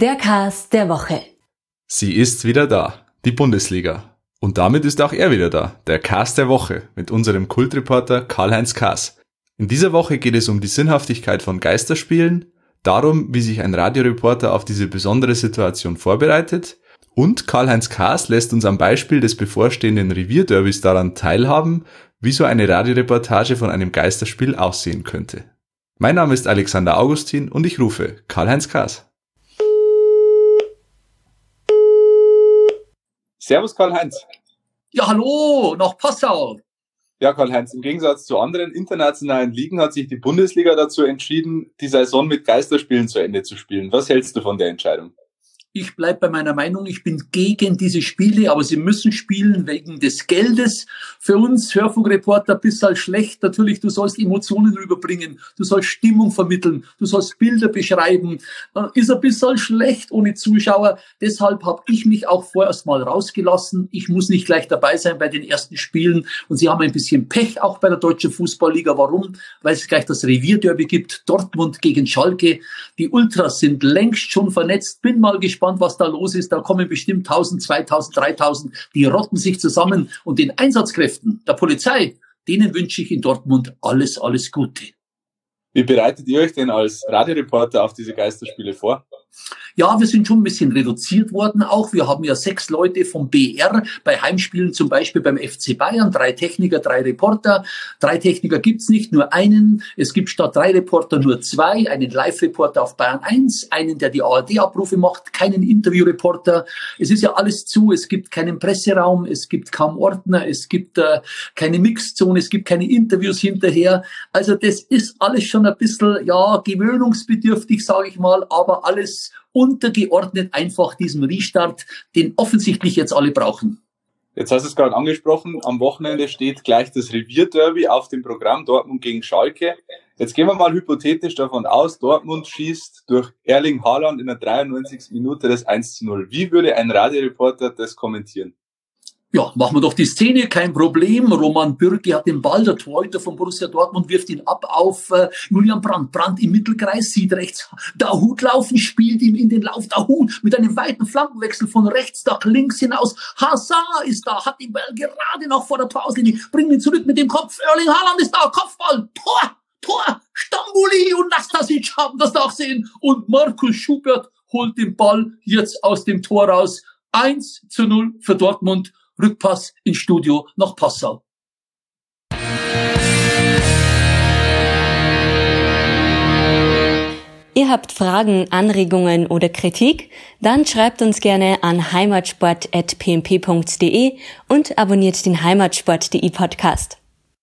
Der Cast der Woche. Sie ist wieder da, die Bundesliga. Und damit ist auch er wieder da, der Cast der Woche, mit unserem Kultreporter Karl-Heinz Kaas. In dieser Woche geht es um die Sinnhaftigkeit von Geisterspielen, darum, wie sich ein Radioreporter auf diese besondere Situation vorbereitet und Karl-Heinz Kaas lässt uns am Beispiel des bevorstehenden Revierderbys daran teilhaben, wie so eine Radioreportage von einem Geisterspiel aussehen könnte. Mein Name ist Alexander Augustin und ich rufe Karl-Heinz Kaas. Servus Karl-Heinz. Ja, hallo, nach Passau. Ja, Karl-Heinz, im Gegensatz zu anderen internationalen Ligen hat sich die Bundesliga dazu entschieden, die Saison mit Geisterspielen zu Ende zu spielen. Was hältst du von der Entscheidung? Ich bleibe bei meiner Meinung, ich bin gegen diese Spiele, aber sie müssen spielen wegen des Geldes. Für uns Hörfunkreporter bist halt schlecht. Natürlich, du sollst Emotionen rüberbringen, du sollst Stimmung vermitteln, du sollst Bilder beschreiben. Äh, ist ein bisschen schlecht ohne Zuschauer. Deshalb habe ich mich auch vorerst mal rausgelassen. Ich muss nicht gleich dabei sein bei den ersten Spielen. Und sie haben ein bisschen Pech auch bei der Deutschen Fußballliga. Warum? Weil es gleich das Revierderby gibt. Dortmund gegen Schalke. Die Ultras sind längst schon vernetzt. Bin mal gespannt gespannt, was da los ist. Da kommen bestimmt 1000, 2000, 3000. Die rotten sich zusammen. Und den Einsatzkräften der Polizei, denen wünsche ich in Dortmund alles, alles Gute. Wie bereitet ihr euch denn als Radioreporter auf diese Geisterspiele vor? Ja, wir sind schon ein bisschen reduziert worden auch. Wir haben ja sechs Leute vom BR bei Heimspielen, zum Beispiel beim FC Bayern, drei Techniker, drei Reporter. Drei Techniker gibt's nicht, nur einen. Es gibt statt drei Reporter nur zwei, einen Live-Reporter auf Bayern 1, einen, der die ARD-Abrufe macht, keinen Interview-Reporter. Es ist ja alles zu, es gibt keinen Presseraum, es gibt kaum Ordner, es gibt äh, keine Mixzone, es gibt keine Interviews hinterher. Also das ist alles schon ein bisschen, ja, gewöhnungsbedürftig, sage ich mal, aber alles untergeordnet einfach diesem Restart, den offensichtlich jetzt alle brauchen. Jetzt hast du es gerade angesprochen, am Wochenende steht gleich das Revierderby auf dem Programm Dortmund gegen Schalke. Jetzt gehen wir mal hypothetisch davon aus, Dortmund schießt durch Erling Haaland in der 93. Minute das 1 zu 0. Wie würde ein Radioreporter das kommentieren? Ja, machen wir doch die Szene, kein Problem. Roman Bürki hat den Ball, der Torhüter von Borussia Dortmund wirft ihn ab auf äh, Julian Brandt. Brandt im Mittelkreis, sieht rechts Dahut laufen, spielt ihm in den Lauf Dahut mit einem weiten Flankenwechsel von rechts nach links hinaus. Hazard ist da, hat den Ball gerade noch vor der Torlinie, bringt ihn zurück mit dem Kopf. Erling Haaland ist da, Kopfball, Tor, Tor, Stambuli und Nastasic haben das auch sehen. Und Markus Schubert holt den Ball jetzt aus dem Tor raus. 1 zu 0 für Dortmund. Rückpass ins Studio nach Passau. Ihr habt Fragen, Anregungen oder Kritik? Dann schreibt uns gerne an heimatsport.pmp.de und abonniert den Heimatsport.de Podcast.